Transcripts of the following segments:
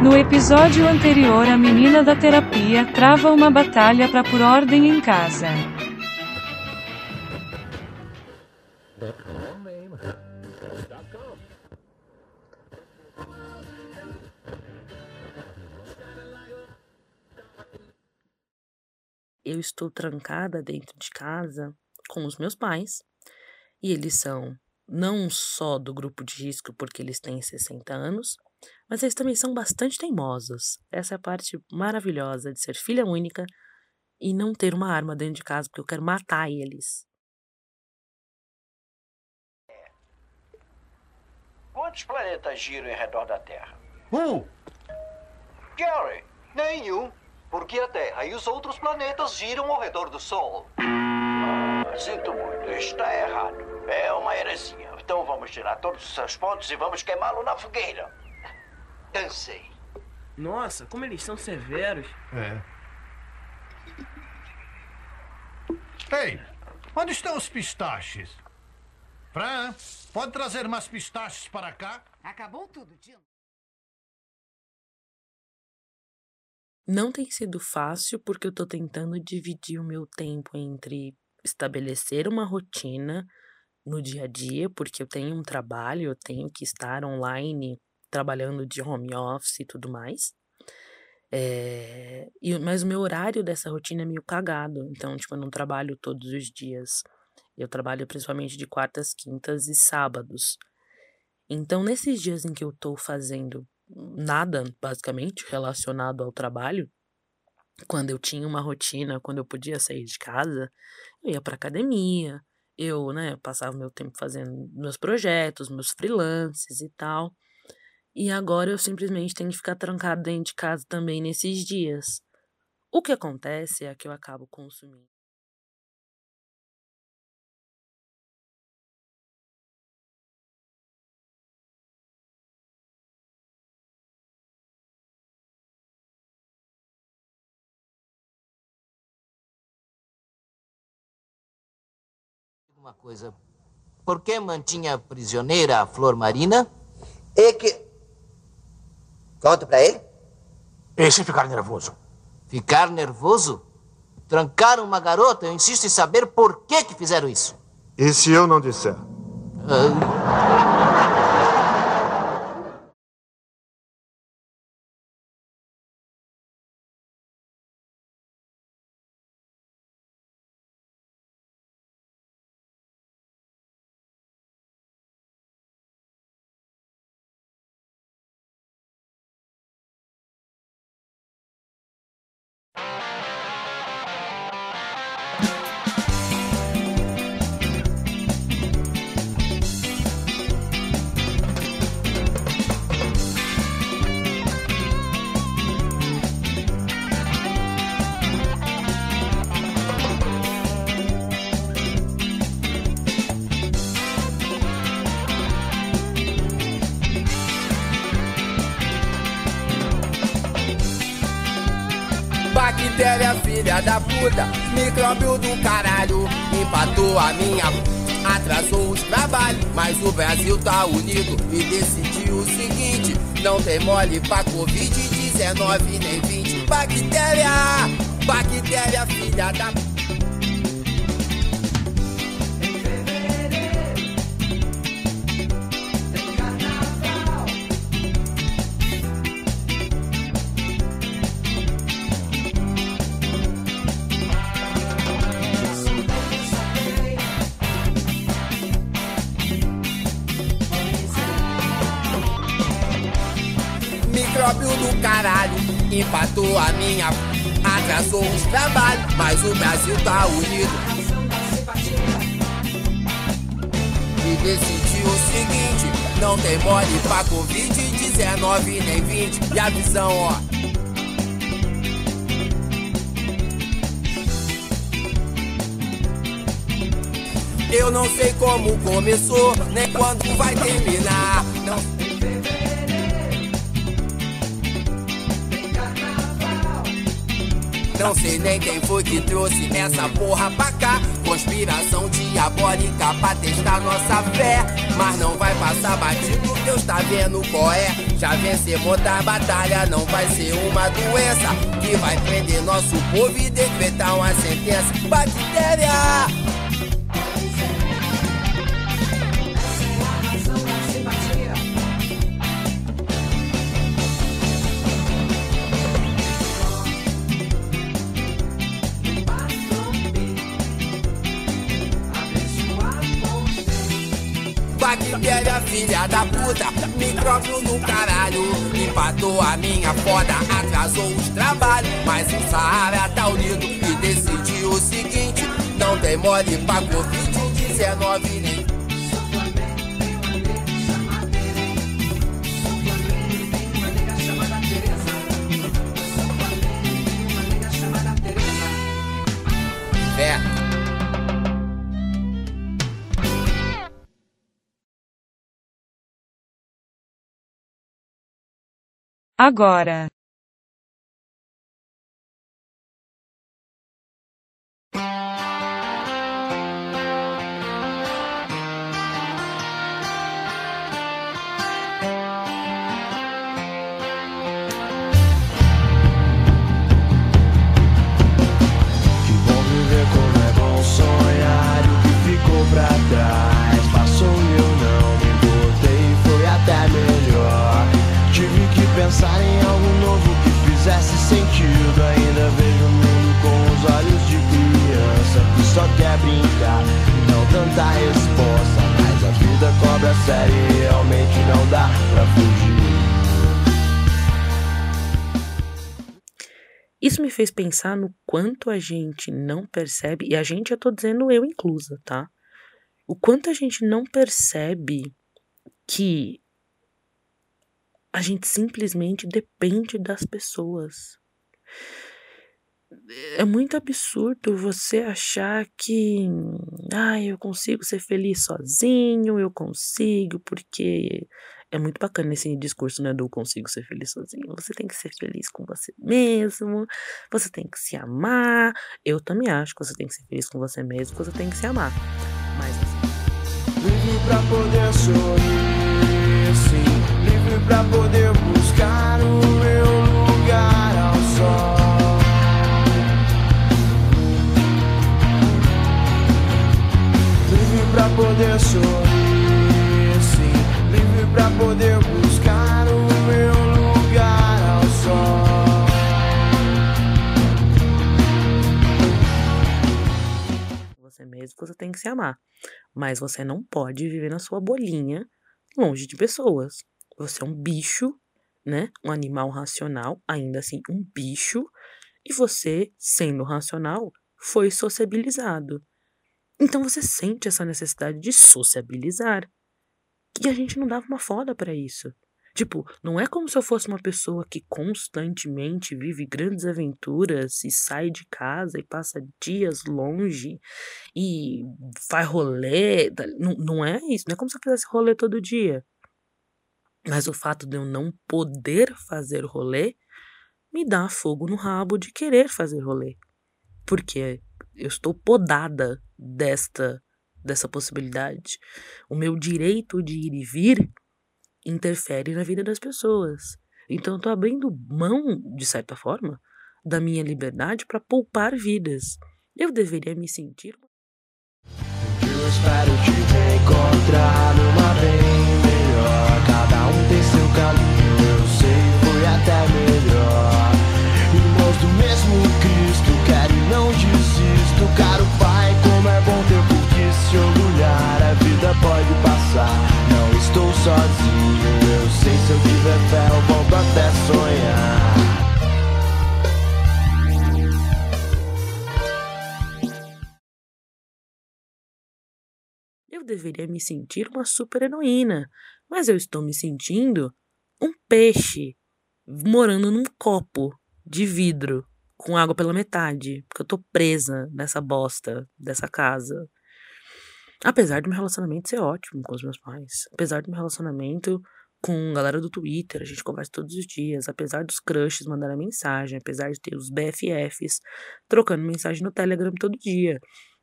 No episódio anterior, a menina da terapia trava uma batalha para por ordem em casa. Eu estou trancada dentro de casa com os meus pais, e eles são não só do grupo de risco porque eles têm 60 anos, mas eles também são bastante teimosos. Essa é a parte maravilhosa de ser filha única e não ter uma arma dentro de casa, porque eu quero matar eles. Quantos planetas giram em redor da Terra? Um! Gary, Nenhum. Porque a Terra e os outros planetas giram ao redor do Sol. sinto muito, está errado. É uma heresia. Então vamos tirar todos os seus pontos e vamos queimá-lo na fogueira. Cansei. Nossa, como eles são severos. É. Ei, onde estão os pistaches? Fran, pode trazer mais pistaches para cá? Acabou tudo, Tino. Não tem sido fácil porque eu tô tentando dividir o meu tempo entre estabelecer uma rotina no dia a dia, porque eu tenho um trabalho, eu tenho que estar online trabalhando de home office e tudo mais. É, e, mas o meu horário dessa rotina é meio cagado, então, tipo, eu não trabalho todos os dias. Eu trabalho principalmente de quartas, quintas e sábados. Então, nesses dias em que eu tô fazendo nada, basicamente, relacionado ao trabalho, quando eu tinha uma rotina, quando eu podia sair de casa, eu ia pra academia, eu, né, passava meu tempo fazendo meus projetos, meus freelances e tal. E agora eu simplesmente tenho que ficar trancado dentro de casa também nesses dias. O que acontece é que eu acabo consumindo. Uma coisa. Por que mantinha prisioneira a Flor Marina? É que. Conta pra ele? E se ficar nervoso? Ficar nervoso? Trancar uma garota? Eu insisto em saber por que que fizeram isso. E se eu não disser? Ah, filha da puta, micróbio do caralho, empatou a minha. Atrasou os trabalhos, mas o Brasil tá unido e decidiu o seguinte: não tem mole pra Covid-19 nem 20. Bactéria, bactéria, filha da micróbio do caralho, empatou a minha. Atrasou os trabalhos, mas o Brasil tá unido. E decidiu o seguinte: não tem mole pra Covid-19 nem 20. E a visão, ó. Eu não sei como começou, nem quando vai terminar. Não sei nem quem foi que trouxe essa porra pra cá. Conspiração diabólica pra testar nossa fé. Mas não vai passar batido, Deus tá vendo qual é. Já vencemos da batalha, não vai ser uma doença que vai prender nosso povo e decretar uma sentença. Bactéria! Bactéria, filha da puta, micróbio no caralho. Empatou a minha foda, atrasou os trabalhos. Mas o Saara tá unido e decidiu o seguinte: não tem mole pra Covid-19 nem. Fé. Agora. Isso me fez pensar no quanto a gente não percebe, e a gente, eu tô dizendo eu inclusa, tá? O quanto a gente não percebe que a gente simplesmente depende das pessoas. É muito absurdo você achar que, ah, eu consigo ser feliz sozinho, eu consigo, porque é muito bacana esse discurso, né, do consigo ser feliz sozinho. Você tem que ser feliz com você mesmo, você tem que se amar. Eu também acho que você tem que ser feliz com você mesmo, que você tem que se amar. Mas assim, Livre pra poder sorrir, sim. Livre pra poder buscar o meu lugar ao sol. Pra poder sorrir, poder buscar o meu lugar ao sol. você mesmo, você tem que se amar. Mas você não pode viver na sua bolinha longe de pessoas. Você é um bicho, né? Um animal racional, ainda assim um bicho, e você, sendo racional, foi sociabilizado. Então você sente essa necessidade de sociabilizar. E a gente não dava uma foda pra isso. Tipo, não é como se eu fosse uma pessoa que constantemente vive grandes aventuras e sai de casa e passa dias longe e faz rolê. tá- Não, não é isso. Não é como se eu fizesse rolê todo dia. Mas o fato de eu não poder fazer rolê me dá fogo no rabo de querer fazer rolê. Porque eu estou podada desta dessa possibilidade. O meu direito de ir e vir interfere na vida das pessoas. Então eu tô abrindo mão, de certa forma, da minha liberdade para poupar vidas. Eu deveria me sentir Eu deveria me sentir uma super-heroína, mas eu estou me sentindo um peixe morando num copo de vidro com água pela metade, porque eu tô presa nessa bosta dessa casa. Apesar do meu relacionamento ser ótimo com os meus pais, apesar do meu relacionamento com a galera do Twitter, a gente conversa todos os dias, apesar dos crushes mandarem mensagem, apesar de ter os BFFs trocando mensagem no Telegram todo dia.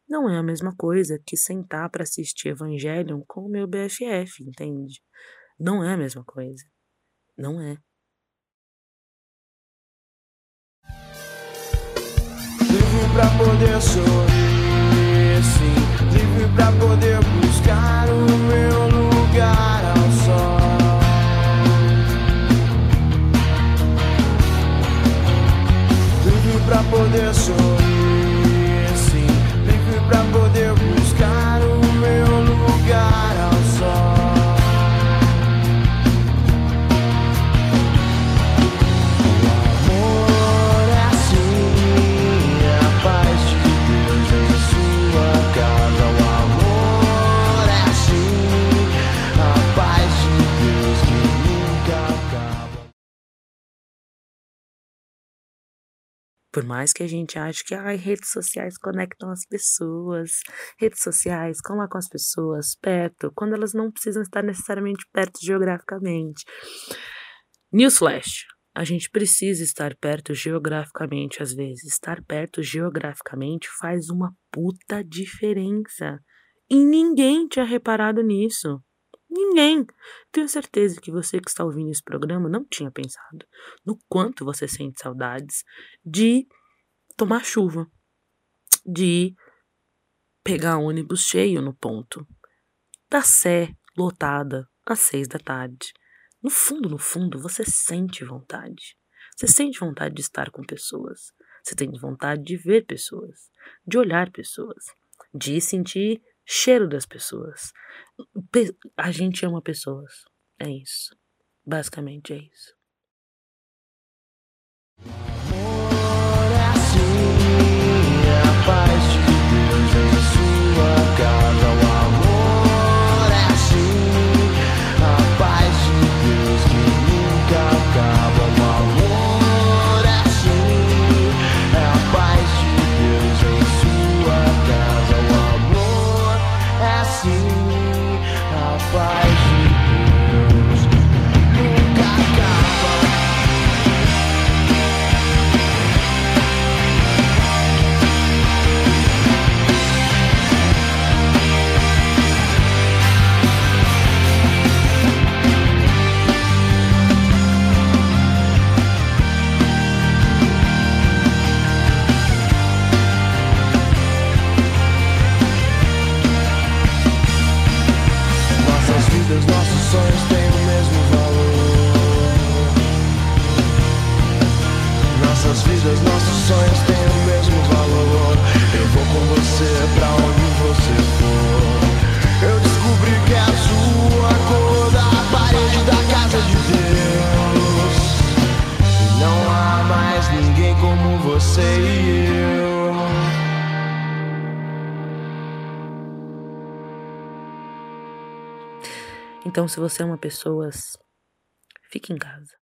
Não é a mesma coisa que sentar para assistir Evangelion com o meu BFF, entende? Não é a mesma coisa. Não é. Livre pra poder sorrir, sim. Livre pra poder buscar o meu Por mais que a gente ache que ai, redes sociais conectam as pessoas, redes sociais colocam as pessoas perto, quando elas não precisam estar necessariamente perto geograficamente. Newsflash. A gente precisa estar perto geograficamente às vezes. Estar perto geograficamente faz uma puta diferença. E ninguém tinha reparado nisso. Ninguém. Tenho certeza que você que está ouvindo esse programa não tinha pensado no quanto você sente saudades de tomar chuva, de pegar ônibus cheio no ponto, da Sé lotada às seis da tarde. No fundo, no fundo, você sente vontade. Você sente vontade de estar com pessoas. Você tem vontade de ver pessoas, de olhar pessoas, de sentir cheiro das pessoas. Pe- A gente ama pessoas. É isso. Basicamente é isso. Sonhos têm o mesmo valor. Eu vou com você pra onde você for. Eu descobri que é a sua cor da parede da casa de Deus. E não há mais ninguém como você e eu. Então, se você é uma pessoa, fique em casa.